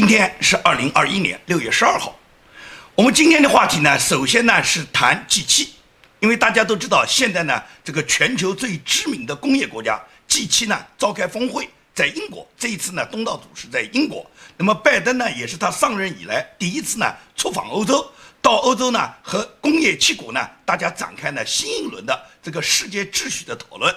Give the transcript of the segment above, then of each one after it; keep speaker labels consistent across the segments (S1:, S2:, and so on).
S1: 今天是二零二一年六月十二号。我们今天的话题呢，首先呢是谈 G7，因为大家都知道，现在呢这个全球最知名的工业国家 G7 呢召开峰会，在英国。这一次呢，东道主是在英国。那么拜登呢，也是他上任以来第一次呢出访欧洲，到欧洲呢和工业七国呢大家展开呢新一轮的这个世界秩序的讨论。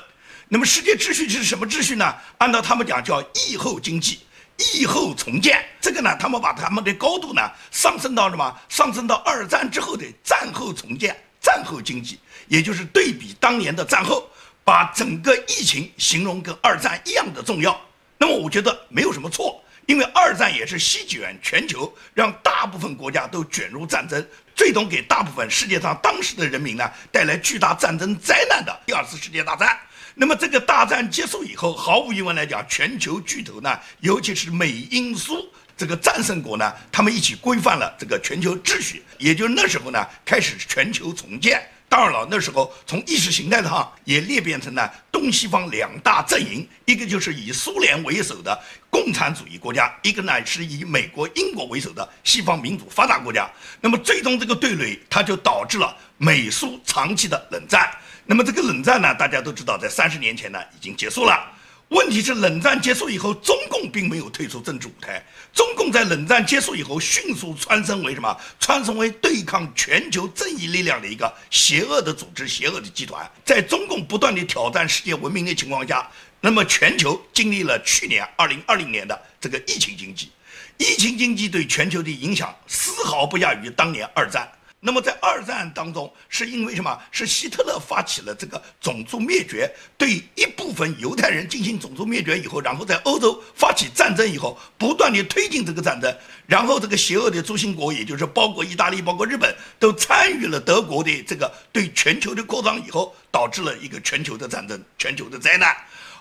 S1: 那么世界秩序是什么秩序呢？按照他们讲叫疫后经济。疫后重建，这个呢，他们把他们的高度呢上升到什么？上升到二战之后的战后重建、战后经济，也就是对比当年的战后，把整个疫情形容跟二战一样的重要。那么我觉得没有什么错，因为二战也是席卷全球，让大部分国家都卷入战争，最终给大部分世界上当时的人民呢带来巨大战争灾难的第二次世界大战。那么这个大战结束以后，毫无疑问来讲，全球巨头呢，尤其是美英苏这个战胜国呢，他们一起规范了这个全球秩序，也就那时候呢，开始全球重建。当然了，那时候从意识形态上也裂变成了东西方两大阵营，一个就是以苏联为首的共产主义国家，一个呢是以美国、英国为首的西方民主发达国家。那么最终这个对垒，它就导致了美苏长期的冷战。那么这个冷战呢，大家都知道，在三十年前呢已经结束了。问题是冷战结束以后，中共并没有退出政治舞台。中共在冷战结束以后，迅速蹿升为什么？蹿升为对抗全球正义力量的一个邪恶的组织、邪恶的集团。在中共不断的挑战世界文明的情况下，那么全球经历了去年二零二零年的这个疫情经济，疫情经济对全球的影响丝毫不亚于当年二战。那么在二战当中，是因为什么？是希特勒发起了这个种族灭绝，对一部分犹太人进行种族灭绝以后，然后在欧洲发起战争以后，不断的推进这个战争，然后这个邪恶的诸星国，也就是包括意大利、包括日本，都参与了德国的这个对全球的扩张以后，导致了一个全球的战争、全球的灾难。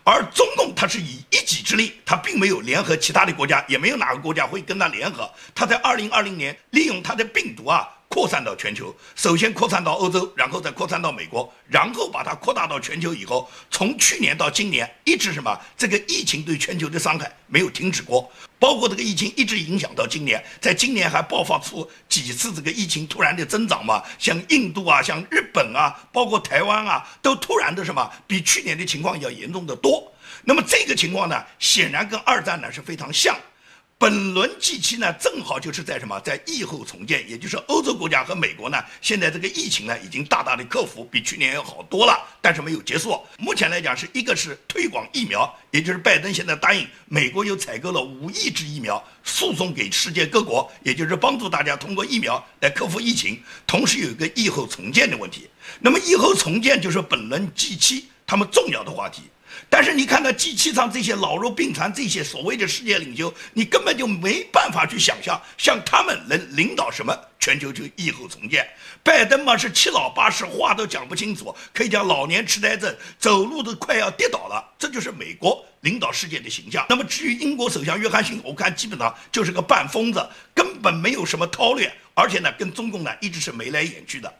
S1: 而中共它是以一己之力，它并没有联合其他的国家，也没有哪个国家会跟它联合。它在二零二零年利用它的病毒啊。扩散到全球，首先扩散到欧洲，然后再扩散到美国，然后把它扩大到全球以后，从去年到今年一直什么？这个疫情对全球的伤害没有停止过，包括这个疫情一直影响到今年，在今年还爆发出几次这个疫情突然的增长嘛？像印度啊，像日本啊，包括台湾啊，都突然的什么？比去年的情况要严重的多。那么这个情况呢，显然跟二战呢是非常像。本轮 G7 呢，正好就是在什么，在疫后重建，也就是欧洲国家和美国呢，现在这个疫情呢，已经大大的克服，比去年要好多了，但是没有结束。目前来讲，是一个是推广疫苗，也就是拜登现在答应美国又采购了五亿支疫苗，输送给世界各国，也就是帮助大家通过疫苗来克服疫情。同时有一个疫后重建的问题，那么疫后重建就是本轮 G7 他们重要的话题。但是你看到机器上这些老弱病残这些所谓的世界领袖，你根本就没办法去想象，像他们能领导什么全球就疫后重建。拜登嘛是七老八十，话都讲不清楚，可以讲老年痴呆症，走路都快要跌倒了。这就是美国领导世界的形象。那么至于英国首相约翰逊，我看基本上就是个半疯子，根本没有什么韬略，而且呢跟中共呢一直是眉来眼去的。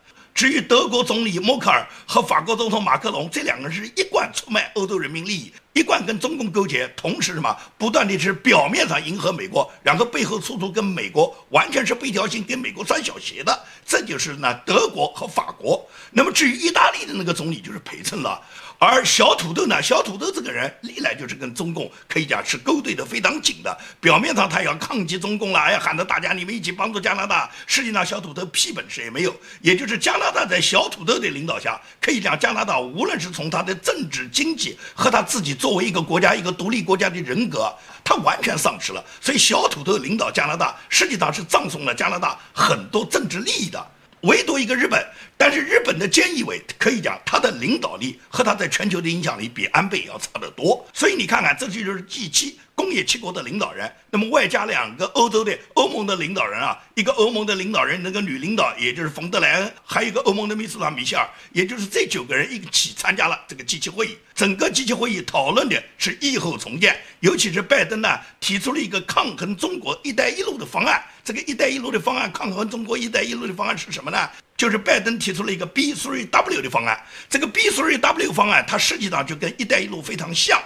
S1: 至于德国总理默克尔和法国总统马克龙，这两个人是一贯出卖欧洲人民利益，一贯跟中共勾结，同时什么不断的是表面上迎合美国，然后背后处处跟美国完全是背条心，跟美国穿小鞋的，这就是呢德国和法国。那么至于意大利的那个总理就是陪衬了。而小土豆呢？小土豆这个人历来就是跟中共可以讲是勾兑的非常紧的。表面上他要抗击中共了，哎，喊着大家你们一起帮助加拿大。实际上小土豆屁本事也没有。也就是加拿大在小土豆的领导下，可以讲加拿大无论是从他的政治经济和他自己作为一个国家一个独立国家的人格，他完全丧失了。所以小土豆领导加拿大，实际上是葬送了加拿大很多政治利益的。唯独一个日本，但是日本的菅义伟可以讲他的领导力和他在全球的影响力比安倍要差得多，所以你看看，这就是 G 七。工业七国的领导人，那么外加两个欧洲的欧盟的领导人啊，一个欧盟的领导人，那个女领导，也就是冯德莱恩，还有一个欧盟的秘书长米歇尔，也就是这九个人一起参加了这个机器会议。整个机器会议讨论的是疫后重建，尤其是拜登呢提出了一个抗衡中国“一带一路”的方案。这个“一带一路”的方案，抗衡中国“一带一路”的方案是什么呢？就是拜登提出了一个 B3W 的方案。这个 B3W 方案，它实际上就跟“一带一路”非常像。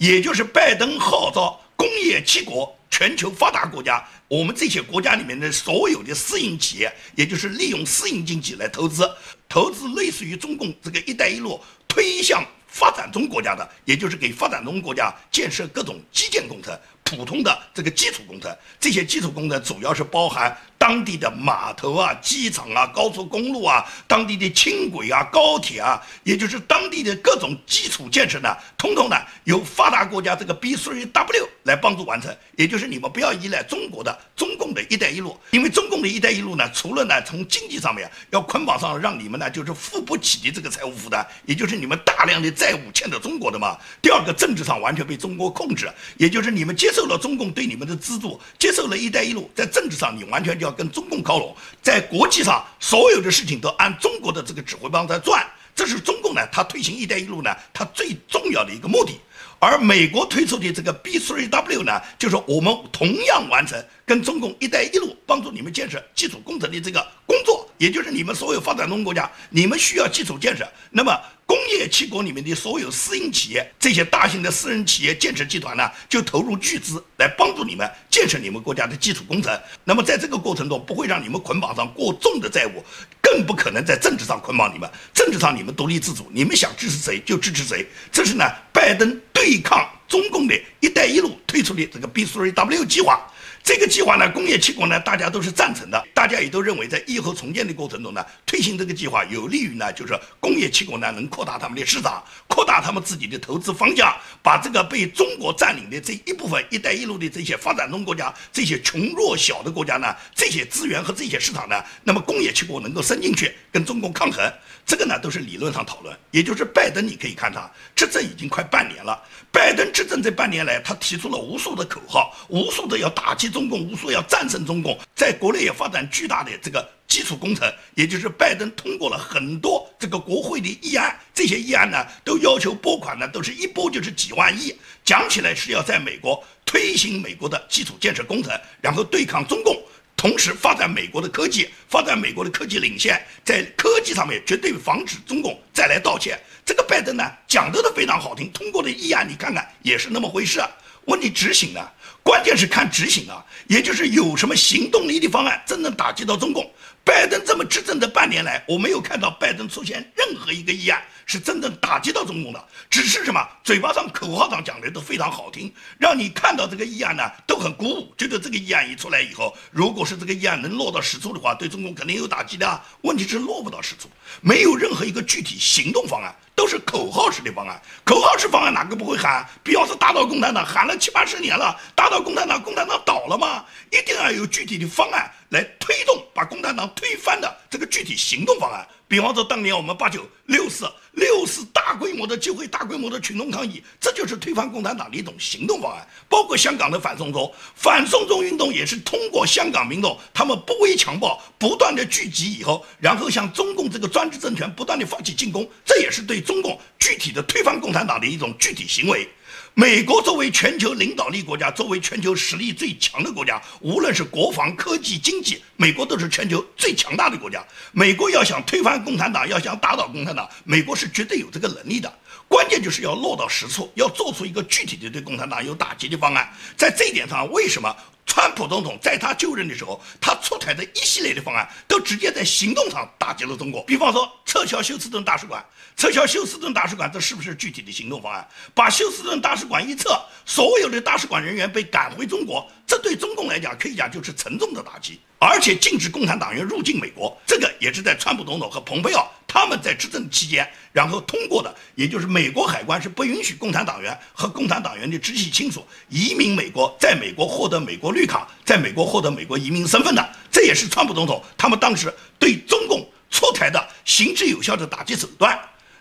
S1: 也就是拜登号召工业七国、全球发达国家我们这些国家里面的所有的私营企业，也就是利用私营经济来投资，投资类似于中共这个“一带一路”推向发展中国家的，也就是给发展中国家建设各种基建工程。普通的这个基础工程，这些基础工程主要是包含当地的码头啊、机场啊、高速公路啊、当地的轻轨啊、高铁啊，也就是当地的各种基础建设呢，通通呢由发达国家这个 B3W 来帮助完成。也就是你们不要依赖中国的中共的一带一路，因为中共的一带一路呢，除了呢从经济上面要捆绑上，让你们呢就是付不起的这个财务负担，也就是你们大量的债务欠着中国的嘛。第二个，政治上完全被中国控制，也就是你们接受。受了中共对你们的资助，接受了一带一路，在政治上你完全就要跟中共靠拢，在国际上所有的事情都按中国的这个指挥棒在转，这是中共呢，它推行一带一路呢，它最重要的一个目的。而美国推出的这个 B3W 呢，就是我们同样完成跟中共一带一路帮助你们建设基础工程的这个工作，也就是你们所有发展中国家，你们需要基础建设，那么。工业七国里面的所有私营企业，这些大型的私人企业建设集团呢，就投入巨资来帮助你们建设你们国家的基础工程。那么在这个过程中，不会让你们捆绑上过重的债务，更不可能在政治上捆绑你们。政治上你们独立自主，你们想支持谁就支持谁。这是呢，拜登对抗中共的一带一路推出的这个 B3W 计划。这个计划呢，工业七国呢，大家都是赞成的，大家也都认为，在疫后重建的过程中呢，推行这个计划有利于呢，就是工业七国呢能扩大他们的市场，扩大他们自己的投资方向，把这个被中国占领的这一部分“一带一路”的这些发展中国家、这些穷弱小的国家呢，这些资源和这些市场呢，那么工业七国能够伸进去跟中共抗衡，这个呢都是理论上讨论。也就是拜登，你可以看他执政已经快半年了，拜登执政这半年来，他提出了无数的口号，无数的要打击。中共无数要战胜中共，在国内也发展巨大的这个基础工程，也就是拜登通过了很多这个国会的议案，这些议案呢都要求拨款呢，都是一拨就是几万亿，讲起来是要在美国推行美国的基础建设工程，然后对抗中共，同时发展美国的科技，发展美国的科技领先，在科技上面绝对防止中共再来盗窃。这个拜登呢讲的都非常好听，通过的议案你看看也是那么回事，问题执行呢？关键是看执行啊，也就是有什么行动力的方案，真正打击到中共。拜登这么执政的半年来，我没有看到拜登出现任何一个议案是真正打击到中共的，只是什么嘴巴上口号上讲的都非常好听，让你看到这个议案呢都很鼓舞，觉得这个议案一出来以后，如果是这个议案能落到实处的话，对中共肯定有打击的。问题是落不到实处，没有任何一个具体行动方案。都是口号式的方案，口号式方案哪个不会喊？比方说打倒共产党，喊了七八十年了，打倒共产党，共产党倒了吗？一定要有具体的方案来推动，把共产党推翻的这个具体行动方案。比方说，当年我们八九六四六是大规模的集会、大规模的群众抗议，这就是推翻共产党的一种行动方案。包括香港的反送中，反送中运动也是通过香港民众他们不畏强暴，不断的聚集以后，然后向中共这个专制政权不断的发起进攻，这也是对中共具体的推翻共产党的一种具体行为。美国作为全球领导力国家，作为全球实力最强的国家，无论是国防、科技、经济，美国都是全球最强大的国家。美国要想推翻共产党，要想打倒共产党，美国是绝对有这个能力的。关键就是要落到实处，要做出一个具体的对共产党有打击的方案。在这一点上，为什么？川普总统在他就任的时候，他出台的一系列的方案都直接在行动上打击了中国。比方说，撤销休斯顿大使馆，撤销休斯顿大使馆，这是不是具体的行动方案？把休斯顿大使馆一撤，所有的大使馆人员被赶回中国，这对中共来讲可以讲就是沉重的打击。而且禁止共产党员入境美国，这个也是在川普总统和蓬佩奥他们在执政期间，然后通过的，也就是美国海关是不允许共产党员和共产党员的直系亲属移民美国，在美国获得美国绿卡，在美国获得美国移民身份的，这也是川普总统他们当时对中共出台的行之有效的打击手段。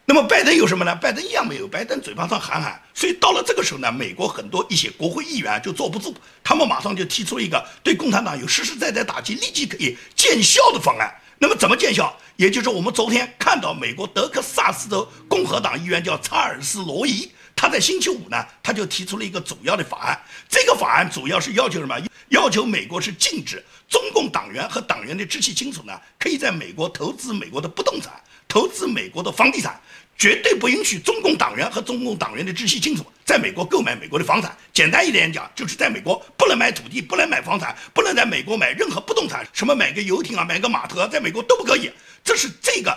S1: 那么拜登有什么呢？拜登一样没有，拜登嘴巴上喊喊。所以到了这个时候呢，美国很多一些国会议员就坐不住，他们马上就提出了一个对共产党有实实在在打击、立即可以见效的方案。那么怎么见效？也就是我们昨天看到美国德克萨斯州共和党议员叫查尔斯·罗伊，他在星期五呢，他就提出了一个主要的法案。这个法案主要是要求什么？要求美国是禁止中共党员和党员的直系亲属呢，可以在美国投资美国的不动产。投资美国的房地产。绝对不允许中共党员和中共党员的直系亲属在美国购买美国的房产。简单一点讲，就是在美国不能买土地，不能买房产，不能在美国买任何不动产，什么买个游艇啊，买个码头啊，在美国都不可以。这是这个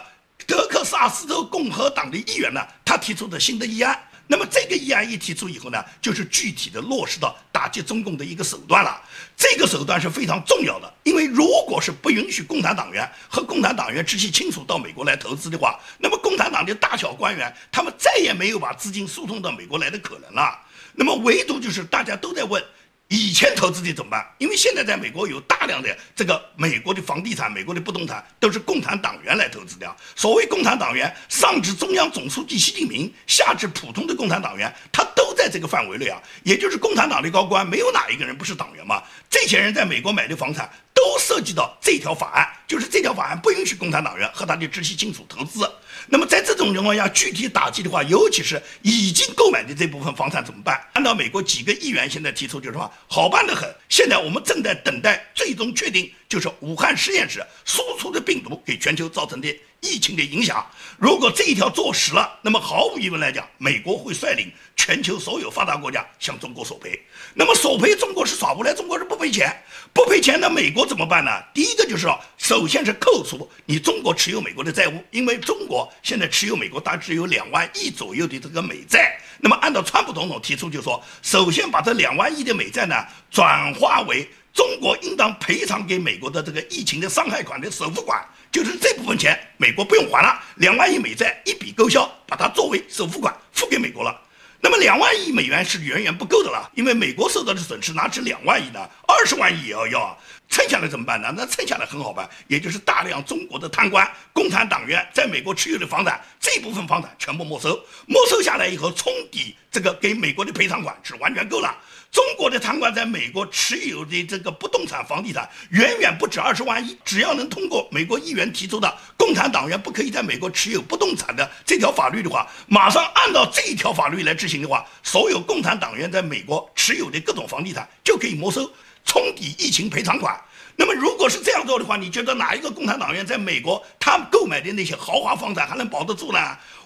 S1: 德克萨斯州共和党的议员呢，他提出的新的议案。那么这个议案一提出以后呢，就是具体的落实到打击中共的一个手段了。这个手段是非常重要的，因为如果是不允许共产党员和共产党员直系亲属到美国来投资的话，那么共产党的大小官员他们再也没有把资金输送到美国来的可能了。那么唯独就是大家都在问。以前投资的怎么办？因为现在在美国有大量的这个美国的房地产、美国的不动产都是共产党员来投资的。所谓共产党员，上至中央总书记习近平，下至普通的共产党员，他都在这个范围内啊。也就是共产党的高官，没有哪一个人不是党员嘛。这些人在美国买的房产。都涉及到这条法案，就是这条法案不允许共产党员和他的直系亲属投资。那么在这种情况下，具体打击的话，尤其是已经购买的这部分房产怎么办？按照美国几个议员现在提出，就是说好办得很。现在我们正在等待最终确定，就是武汉实验室输出的病毒给全球造成的疫情的影响。如果这一条做实了，那么毫无疑问来讲，美国会率领全球所有发达国家向中国索赔。那么索赔，中国是耍无赖，中国是不赔钱。不赔钱，那美国怎么办呢？第一个就是说，首先是扣除你中国持有美国的债务，因为中国现在持有美国大致有两万亿左右的这个美债。那么按照川普总统提出，就说首先把这两万亿的美债呢转化为中国应当赔偿给美国的这个疫情的伤害款的首付款，就是这部分钱美国不用还了，两万亿美债一笔勾销，把它作为首付款付给美国了。那么两万亿美元是远远不够的了，因为美国受到的损失哪止两万亿呢？二十万亿也要要啊！剩下来怎么办呢？那剩下来很好办，也就是大量中国的贪官、共产党员在美国持有的房产，这部分房产全部没收，没收下来以后冲抵这个给美国的赔偿款是完全够了。中国的贪官在美国持有的这个不动产、房地产远远不止二十万亿，只要能通过美国议员提出的共产党员不可以在美国持有不动产的这条法律的话，马上按照这一条法律来执行的话，所有共产党员在美国持有的各种房地产就可以没收，冲抵疫情赔偿款。那么，如果是这样做的话，你觉得哪一个共产党员在美国他购买的那些豪华房产还能保得住呢？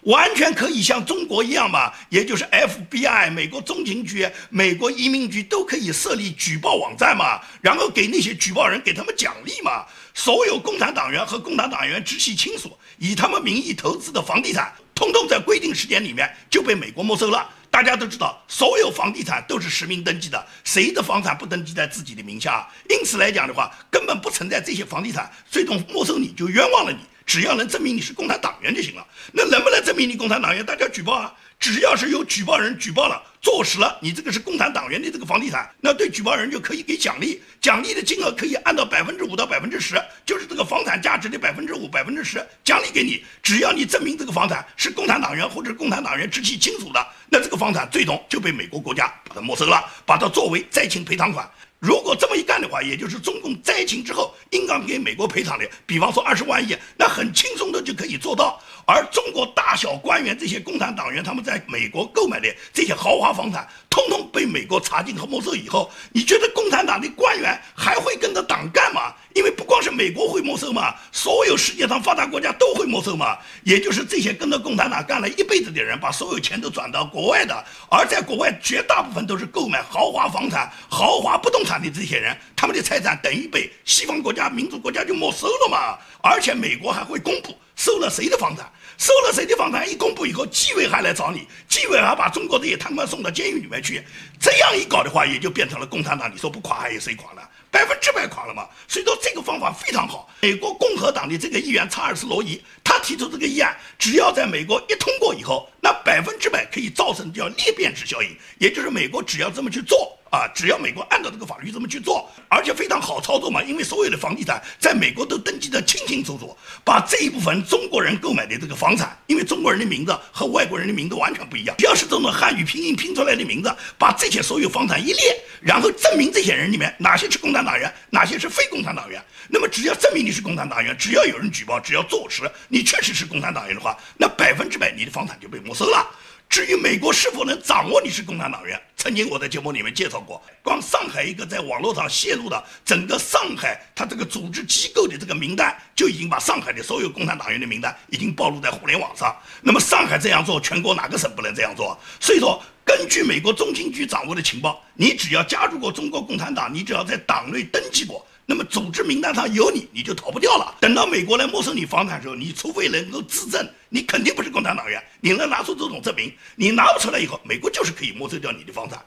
S1: 完全可以像中国一样嘛，也就是 FBI、美国中情局、美国移民局都可以设立举报网站嘛，然后给那些举报人给他们奖励嘛。所有共产党员和共产党员直系亲属以他们名义投资的房地产，通通在规定时间里面就被美国没收了。大家都知道，所有房地产都是实名登记的，谁的房产不登记在自己的名下？因此来讲的话，根本不存在这些房地产最终没收你就冤枉了你，只要能证明你是共产党员就行了。那能不能证明你共产党员？大家举报啊！只要是有举报人举报了，坐实了你这个是共产党员的这个房地产，那对举报人就可以给奖励，奖励的金额可以按照百分之五到百分之十，就是这个房产价值的百分之五、百分之十奖励给你。只要你证明这个房产是共产党员或者共产党员直系亲属的，那这个房产最终就被美国国家把它没收了，把它作为灾情赔偿款。如果这么一干的话，也就是中共灾情之后应当给美国赔偿的，比方说二十万亿，那很轻松的就可以做到。而中国大小官员这些共产党员，他们在美国购买的这些豪华房产，通通被美国查禁和没收以后，你觉得共产党的官员还会跟着党干吗？因为不光是美国会没收嘛，所有世界上发达国家都会没收嘛。也就是这些跟着共产党干了一辈子的人，把所有钱都转到国外的，而在国外绝大部分都是购买豪华房产、豪华不动产的这些人，他们的财产等于被西方国家、民主国家就没收了嘛。而且美国还会公布收了谁的房产。收了谁的房产一公布以后，纪委还来找你，纪委还把中国这些贪官送到监狱里面去。这样一搞的话，也就变成了共产党。你说不垮，还有谁垮了？百分之百垮了嘛。所以说这个方法非常好。美国共和党的这个议员查尔斯·罗伊，他提出这个议案，只要在美国一通过以后，那百分之百可以造成叫裂变式效应，也就是美国只要这么去做。啊，只要美国按照这个法律这么去做，而且非常好操作嘛，因为所有的房地产在美国都登记的清清楚楚，把这一部分中国人购买的这个房产，因为中国人的名字和外国人的名字完全不一样，只要是这种汉语拼音拼出来的名字，把这些所有房产一列，然后证明这些人里面哪些是共产党员，哪些是非共产党员，那么只要证明你是共产党员，只要有人举报，只要坐实你确实是共产党员的话，那百分之百你的房产就被没收了。至于美国是否能掌握你是共产党员，曾经我在节目里面介绍过，光上海一个在网络上泄露的整个上海他这个组织机构的这个名单，就已经把上海的所有共产党员的名单已经暴露在互联网上。那么上海这样做，全国哪个省不能这样做？所以说，根据美国中情局掌握的情报，你只要加入过中国共产党，你只要在党内登记过。那么组织名单上有你，你就逃不掉了。等到美国来没收你房产的时候，你除非能够自证，你肯定不是共产党员，你能拿出这种证明，你拿不出来以后，美国就是可以没收掉你的房产。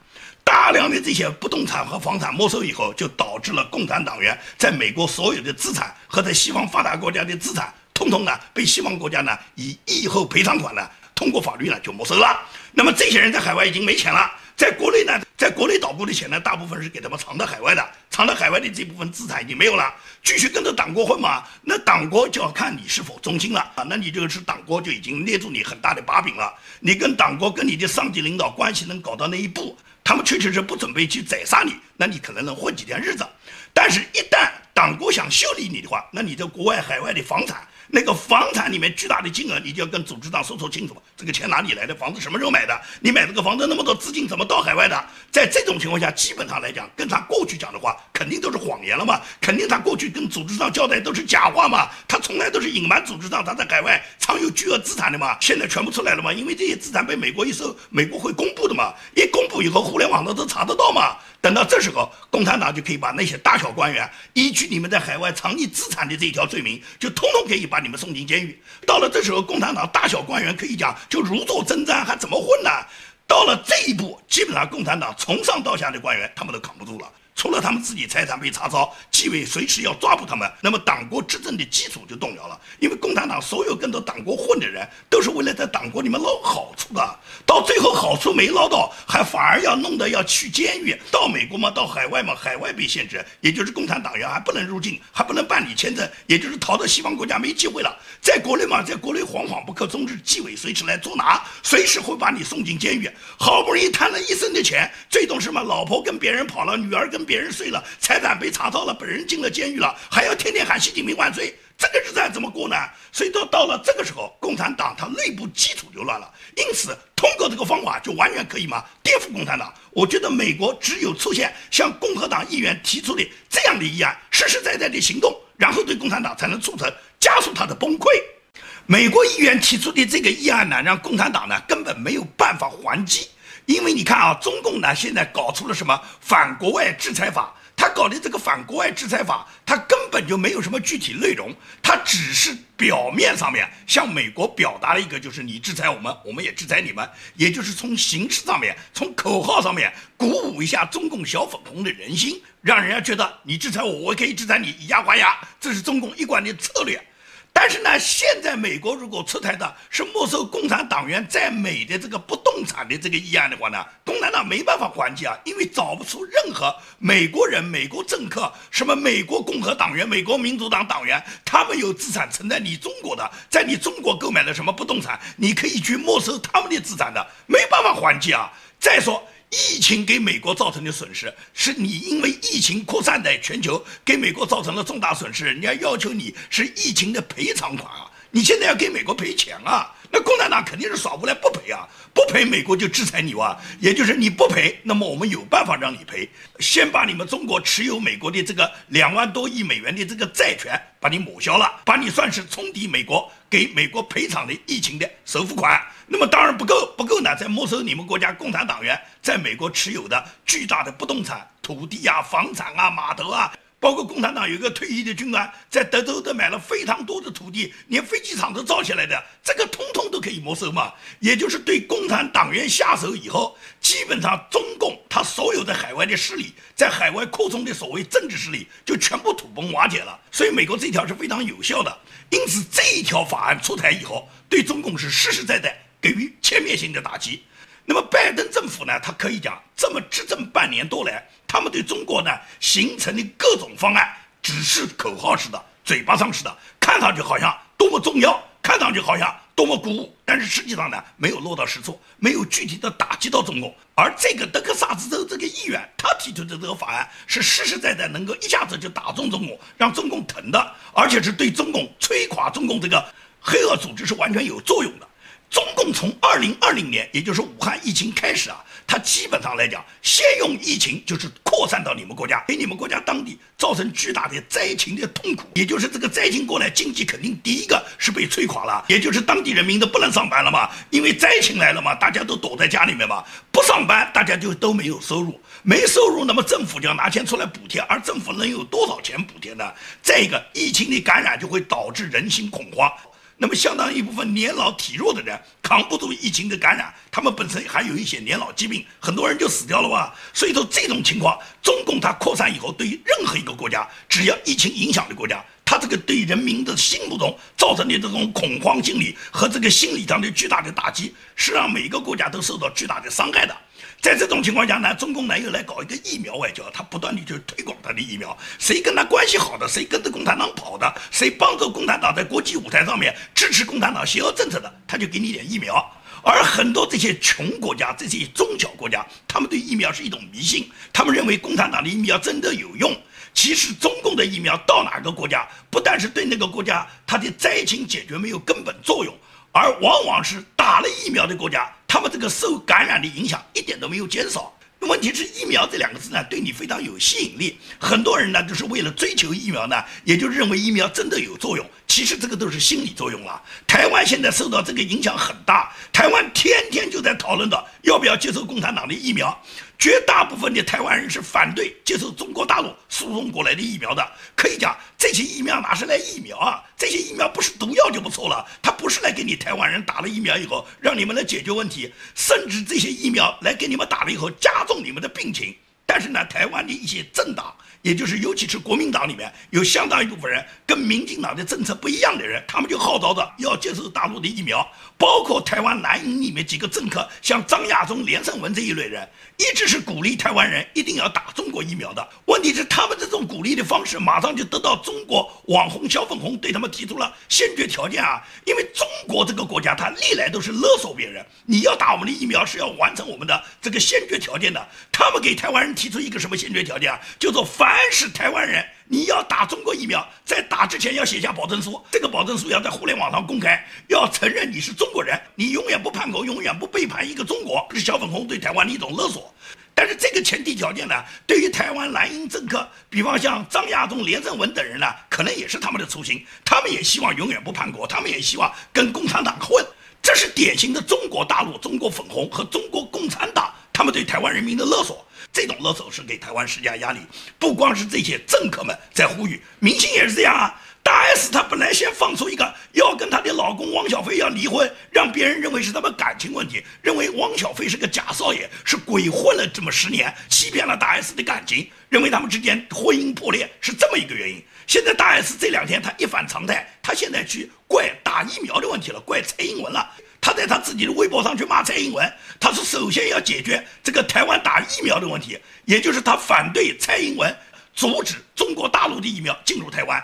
S1: 大量的这些不动产和房产没收以后，就导致了共产党员在美国所有的资产和在西方发达国家的资产，通通呢被西方国家呢以疫后赔偿款呢通过法律呢就没收了。那么这些人在海外已经没钱了。在国内呢，在国内捣鼓的钱呢，大部分是给他们藏到海外的，藏到海外的这部分资产已经没有了，继续跟着党国混嘛？那党国就要看你是否忠心了啊！那你这个是党国就已经捏住你很大的把柄了。你跟党国跟你的上级领导关系能搞到那一步，他们确确实不准备去宰杀你，那你可能能混几天日子。但是，一旦党国想修理你的话，那你在国外海外的房产。那个房产里面巨大的金额，你就要跟组织长说说清楚，这个钱哪里来的？房子什么时候买的？你买这个房子那么多资金怎么到海外的？在这种情况下，基本上来讲，跟他过去讲的话肯定都是谎言了嘛，肯定他过去跟组织长交代都是假话嘛，他从来都是隐瞒组织长他在海外藏有巨额资产的嘛，现在全部出来了嘛，因为这些资产被美国一收，美国会公布的嘛，一公布以后，互联网上都查得到嘛。等到这时候，共产党就可以把那些大小官员依据你们在海外藏匿资产的这一条罪名，就通通可以把把你们送进监狱。到了这时候，共产党大小官员可以讲就如坐针毡，还怎么混呢？到了这一步，基本上共产党从上到下的官员他们都扛不住了。除了他们自己财产被查抄，纪委随时要抓捕他们，那么党国执政的基础就动摇了。因为共产党所有跟着党国混的人，都是为了在党国里面捞好处的，到最后好处没捞到，还反而要弄得要去监狱。到美国嘛，到海外嘛，海外被限制，也就是共产党员还不能入境，还不能办理签证，也就是逃到西方国家没机会了。在国内嘛，在国内惶惶不可终日，纪委随时来捉拿，随时会把你送进监狱。好不容易贪了一身的钱，最终什么老婆跟别人跑了，女儿跟。别人睡了，财产被查到了，本人进了监狱了，还要天天喊习近平万岁，这个日子还怎么过呢？所以到到了这个时候，共产党它内部基础就乱了。因此，通过这个方法就完全可以嘛颠覆共产党。我觉得美国只有出现像共和党议员提出的这样的议案，实实在在的行动，然后对共产党才能促成加速它的崩溃。美国议员提出的这个议案呢，让共产党呢根本没有办法还击。因为你看啊，中共呢现在搞出了什么反国外制裁法？他搞的这个反国外制裁法，他根本就没有什么具体内容，他只是表面上面向美国表达了一个，就是你制裁我们，我们也制裁你们，也就是从形式上面、从口号上面鼓舞一下中共小粉红的人心，让人家觉得你制裁我，我可以制裁你，以牙还牙，这是中共一贯的策略。但是呢，现在美国如果出台的是没收共产党员在美的这个不动产的这个议案的话呢，共产党没办法还击啊，因为找不出任何美国人、美国政客、什么美国共和党员、美国民主党党员，他们有资产存在你中国的，在你中国购买了什么不动产，你可以去没收他们的资产的，没办法还击啊。再说。疫情给美国造成的损失，是你因为疫情扩散在全球，给美国造成了重大损失，人家要求你是疫情的赔偿款啊！你现在要给美国赔钱啊？那共产党肯定是耍无赖不赔啊！不赔美国就制裁你哇！也就是你不赔，那么我们有办法让你赔，先把你们中国持有美国的这个两万多亿美元的这个债权把你抹消了，把你算是冲抵美国给美国赔偿的疫情的首付款。那么当然不够，不够呢，再没收你们国家共产党员在美国持有的巨大的不动产、土地啊、房产啊、码头啊，包括共产党有一个退役的军官在德州都买了非常多的土地，连飞机场都造起来的，这个通通都可以没收嘛。也就是对共产党员下手以后，基本上中共他所有的海外的势力，在海外扩充的所谓政治势力就全部土崩瓦解了。所以美国这条是非常有效的。因此这一条法案出台以后，对中共是实实在在。给予全面性的打击，那么拜登政府呢？他可以讲，这么执政半年多来，他们对中国呢形成的各种方案，只是口号式的、嘴巴上式的，看上去好像多么重要，看上去好像多么鼓舞，但是实际上呢，没有落到实处，没有具体的打击到中共。而这个德克萨斯州这个议员，他提出的这个法案，是实实在在能够一下子就打中中共，让中共疼的，而且是对中共摧垮中共这个黑恶组织是完全有作用的。中共从二零二零年，也就是武汉疫情开始啊，它基本上来讲，先用疫情就是扩散到你们国家，给你们国家当地造成巨大的灾情的痛苦，也就是这个灾情过来，经济肯定第一个是被摧垮了，也就是当地人民都不能上班了嘛，因为灾情来了嘛，大家都躲在家里面嘛，不上班，大家就都没有收入，没收入，那么政府就要拿钱出来补贴，而政府能有多少钱补贴呢？再一个，疫情的感染就会导致人心恐慌。那么，相当一部分年老体弱的人扛不住疫情的感染，他们本身还有一些年老疾病，很多人就死掉了吧。所以说，这种情况，中共它扩散以后，对于任何一个国家，只要疫情影响的国家，它这个对人民的心目中造成的这种恐慌心理和这个心理上的巨大的打击，是让每个国家都受到巨大的伤害的。在这种情况下呢，中共呢又来搞一个疫苗外交，他不断的就推广他的疫苗，谁跟他关系好的，谁跟着共产党跑的，谁帮助共产党在国际舞台上面支持共产党邪恶政策的，他就给你点疫苗。而很多这些穷国家、这些中小国家，他们对疫苗是一种迷信，他们认为共产党的疫苗真的有用。其实中共的疫苗到哪个国家，不但是对那个国家它的灾情解决没有根本作用。而往往是打了疫苗的国家，他们这个受感染的影响一点都没有减少。问题是疫苗这两个字呢，对你非常有吸引力。很多人呢，就是为了追求疫苗呢，也就认为疫苗真的有作用。其实这个都是心理作用了。台湾现在受到这个影响很大，台湾天天就在讨论的要不要接受共产党的疫苗。绝大部分的台湾人是反对接受中国大陆输送过来的疫苗的。可以讲，这些疫苗哪是来疫苗啊？这些疫苗不是毒药就不错了。它不是来给你台湾人打了疫苗以后让你们来解决问题，甚至这些疫苗来给你们打了以后加重你们的病情。但是呢，台湾的一些政党。也就是，尤其是国民党里面有相当一部分人跟民进党的政策不一样的人，他们就号召着要接受大陆的疫苗，包括台湾蓝营里面几个政客，像张亚中、连胜文这一类人，一直是鼓励台湾人一定要打中国疫苗的。问题是，他们这种鼓励的方式，马上就得到中国网红小粉红对他们提出了先决条件啊！因为中国这个国家，它历来都是勒索别人，你要打我们的疫苗是要完成我们的这个先决条件的。他们给台湾人提出一个什么先决条件啊？叫做。凡是台湾人，你要打中国疫苗，在打之前要写下保证书，这个保证书要在互联网上公开，要承认你是中国人，你永远不叛国，永远不背叛一个中国，这是小粉红对台湾的一种勒索。但是这个前提条件呢，对于台湾蓝营政客，比方像张亚中、连胜文等人呢，可能也是他们的初心，他们也希望永远不叛国，他们也希望跟共产党混，这是典型的中国大陆、中国粉红和中国共产党他们对台湾人民的勒索。这种勒索是给台湾施加压力，不光是这些政客们在呼吁，明星也是这样啊。大 S 她本来先放出一个要跟她的老公汪小菲要离婚，让别人认为是他们感情问题，认为汪小菲是个假少爷，是鬼混了这么十年，欺骗了大 S 的感情，认为他们之间婚姻破裂是这么一个原因。现在大 S 这两天她一反常态，她现在去怪打疫苗的问题了，怪蔡英文了。他在他自己的微博上去骂蔡英文，他说首先要解决这个台湾打疫苗的问题，也就是他反对蔡英文阻止中国大陆的疫苗进入台湾。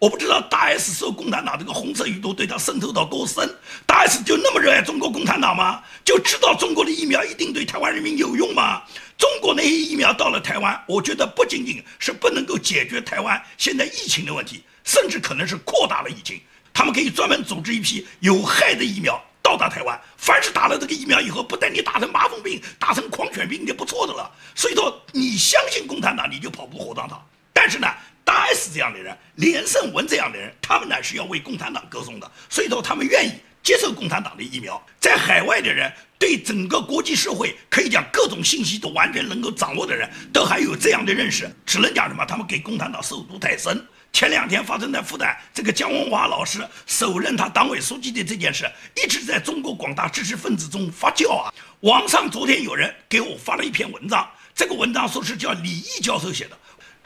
S1: 我不知道大 S 受共产党这个红色余毒对他渗透到多深，大 S 就那么热爱中国共产党吗？就知道中国的疫苗一定对台湾人民有用吗？中国那些疫苗到了台湾，我觉得不仅仅是不能够解决台湾现在疫情的问题，甚至可能是扩大了疫情。他们可以专门组织一批有害的疫苗。到达台湾，凡是打了这个疫苗以后，不但你打成麻风病、打成狂犬病就不错的了。所以说，你相信共产党，你就跑不火葬场。但是呢，大 S 这样的人，连胜文这样的人，他们呢是要为共产党歌颂的。所以说，他们愿意接受共产党的疫苗。在海外的人，对整个国际社会可以讲各种信息都完全能够掌握的人，都还有这样的认识，只能讲什么？他们给共产党受毒太深。前两天发生在复旦这个姜文华老师首任他党委书记的这件事，一直在中国广大知识分子中发酵啊。网上昨天有人给我发了一篇文章，这个文章说是叫李毅教授写的，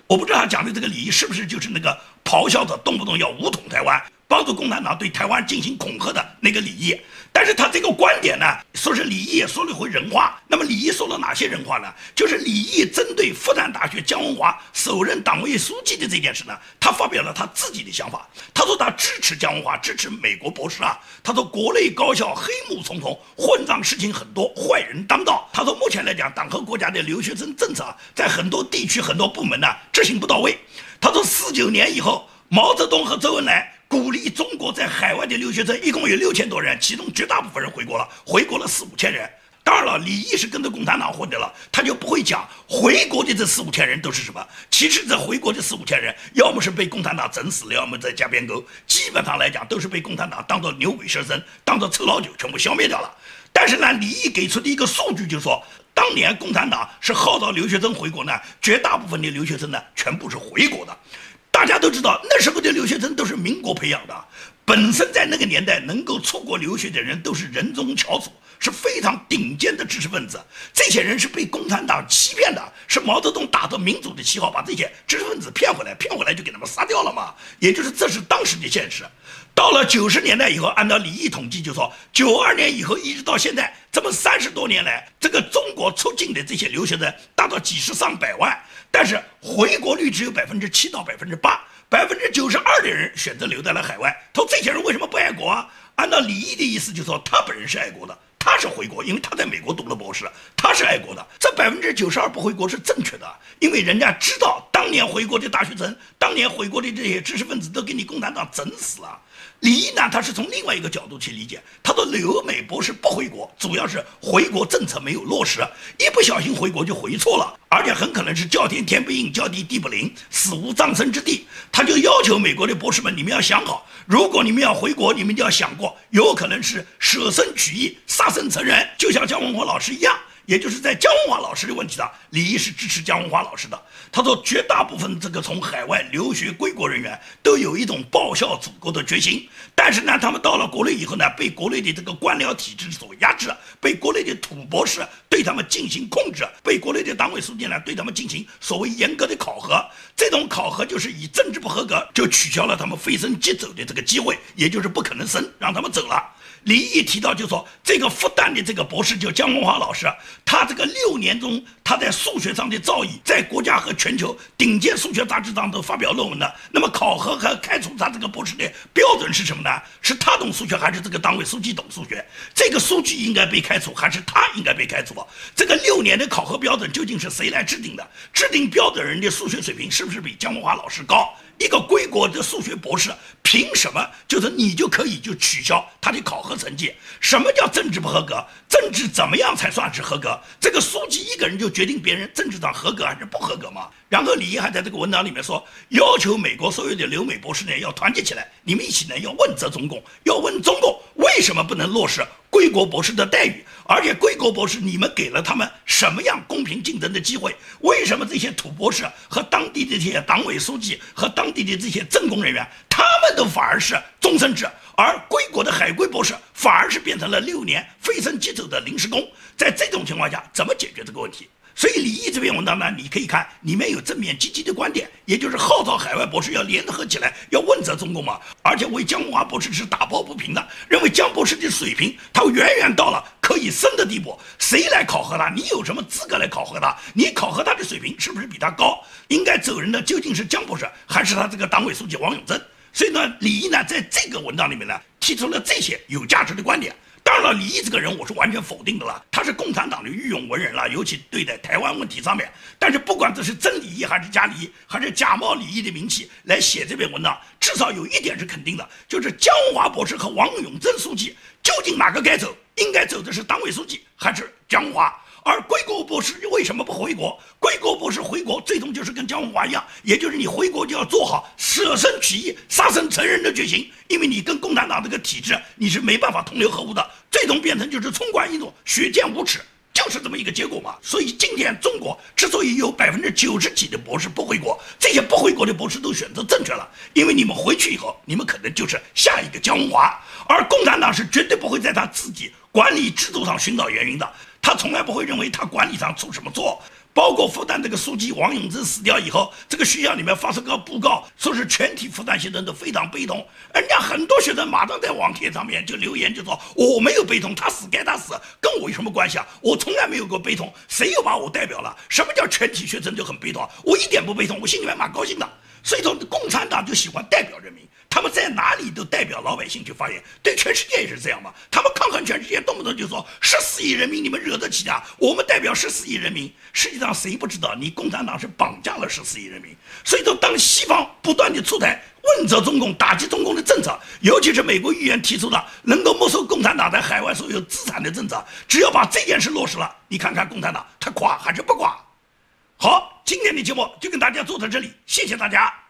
S1: 我不知道他讲的这个李毅是不是就是那个咆哮着动不动要武统台湾。帮助共产党对台湾进行恐吓的那个李毅，但是他这个观点呢，说是李毅也说了回人话。那么李毅说了哪些人话呢？就是李毅针对复旦大学姜文华首任党委书记的这件事呢，他发表了他自己的想法。他说他支持姜文华，支持美国博士啊。他说国内高校黑幕重重，混账事情很多，坏人当道。他说目前来讲，党和国家的留学生政策在很多地区很多部门呢执行不到位。他说四九年以后，毛泽东和周恩来。鼓励中国在海外的留学生，一共有六千多人，其中绝大部分人回国了，回国了四五千人。当然了，李毅是跟着共产党混的了，他就不会讲回国的这四五千人都是什么。其实这回国的四五千人，要么是被共产党整死了，要么在加边沟，基本上来讲都是被共产党当做牛鬼蛇神、当做臭老九全部消灭掉了。但是呢，李毅给出的一个数据就是说，当年共产党是号召留学生回国呢，绝大部分的留学生呢全部是回国的。大家都知道，那时候的留学生都是民国培养的，本身在那个年代能够出国留学的人都是人中翘楚。是非常顶尖的知识分子，这些人是被共产党欺骗的，是毛泽东打着民主的旗号把这些知识分子骗回来，骗回来就给他们杀掉了嘛。也就是这是当时的现实。到了九十年代以后，按照李毅统计，就说九二年以后一直到现在，这么三十多年来，这个中国出境的这些留学生达到几十上百万，但是回国率只有百分之七到百分之八，百分之九十二的人选择留在了海外。他说这些人为什么不爱国啊？按照李毅的意思，就说他本人是爱国的。他是回国，因为他在美国读了博士，他是爱国的。这百分之九十二不回国是正确的，因为人家知道当年回国的大学生，当年回国的这些知识分子都给你共产党整死了。李毅呢，他是从另外一个角度去理解，他说留美博士不回国，主要是回国政策没有落实，一不小心回国就回错了，而且很可能是叫天天不应，叫地地不灵，死无葬身之地。他就要求美国的博士们，你们要想好，如果你们要回国，你们就要想过，有可能是舍身取义、杀身成仁，就像姜文华老师一样。也就是在姜文华老师的问题上，李毅是支持姜文华老师的。他说，绝大部分这个从海外留学归国人员都有一种报效祖国的决心，但是呢，他们到了国内以后呢，被国内的这个官僚体制所压制，被国内的土博士对他们进行控制，被国内的党委书记呢对他们进行所谓严格的考核。这种考核就是以政治不合格就取消了他们飞升即走的这个机会，也就是不可能升，让他们走了。李毅提到，就说这个复旦的这个博士叫姜文华老师，他这个六年中他在数学上的造诣，在国家和全球顶尖数学杂志上都发表论文的。那么考核和开除他这个博士的标准是什么呢？是他懂数学还是这个党委书记懂数学？这个书记应该被开除还是他应该被开除？这个六年的考核标准究竟是谁来制定的？制定标准人的数学水平是不是比姜文华老师高？一个归国的数学博士，凭什么就是你就可以就取消他的考核成绩？什么叫政治不合格？政治怎么样才算是合格？这个书记一个人就决定别人政治上合格还是不合格吗？然后李毅还在这个文章里面说，要求美国所有的留美博士呢要团结起来，你们一起呢要问责中共，要问中共为什么不能落实归国博士的待遇？而且归国博士你们给了他们什么样公平竞争的机会？为什么这些土博士和当地的这些党委书记和当地的这些政工人员，他们都反而是终身制，而归国的海归博士反而是变成了六年飞升即走的临时工？在这种情况下，怎么解决这个问题？所以李毅这篇文章呢，你可以看里面有正面积极的观点，也就是号召海外博士要联合起来，要问责中共嘛。而且为姜文华博士是打抱不平的，认为姜博士的水平他远远到了可以升的地步。谁来考核他？你有什么资格来考核他？你考核他的水平是不是比他高？应该走人的究竟是姜博士，还是他这个党委书记王永珍？所以呢，李毅呢在这个文章里面呢提出了这些有价值的观点。李毅这个人我是完全否定的了，他是共产党的御用文人了，尤其对待台湾问题上面。但是不管这是真李毅还是假李毅，还是假冒李毅的名气来写这篇文章，至少有一点是肯定的，就是江华博士和王永贞书记究竟哪个该走？应该走的是党委书记还是江华？而归国博士为什么不回国？归国博士回国最终就是跟姜文华一样，也就是你回国就要做好舍身取义、杀身成仁的决心，因为你跟共产党这个体制你是没办法同流合污的，最终变成就是冲冠一怒、血溅无耻，就是这么一个结果嘛。所以今天中国之所以有百分之九十几的博士不回国，这些不回国的博士都选择正确了，因为你们回去以后，你们可能就是下一个姜文华，而共产党是绝对不会在他自己管理制度上寻找原因的。他从来不会认为他管理上出什么错，包括复旦这个书记王永珍死掉以后，这个学校里面发出个布告，说是全体复旦学生都非常悲痛。人家很多学生马上在网帖上面就留言，就说我没有悲痛，他死该他死，跟我有什么关系啊？我从来没有过悲痛，谁又把我代表了？什么叫全体学生就很悲痛？我一点不悲痛，我心里面蛮高兴的。所以说共产党就喜欢代表人民。他们在哪里都代表老百姓去发言，对全世界也是这样嘛。他们抗衡全世界，动不动就说十四亿人民你们惹得起啊？我们代表十四亿人民，实际上谁不知道你共产党是绑架了十四亿人民？所以说，当西方不断的出台问责中共、打击中共的政策，尤其是美国议员提出的能够没收共产党在海外所有资产的政策，只要把这件事落实了，你看看共产党他垮还是不垮？好，今天的节目就跟大家做到这里，谢谢大家。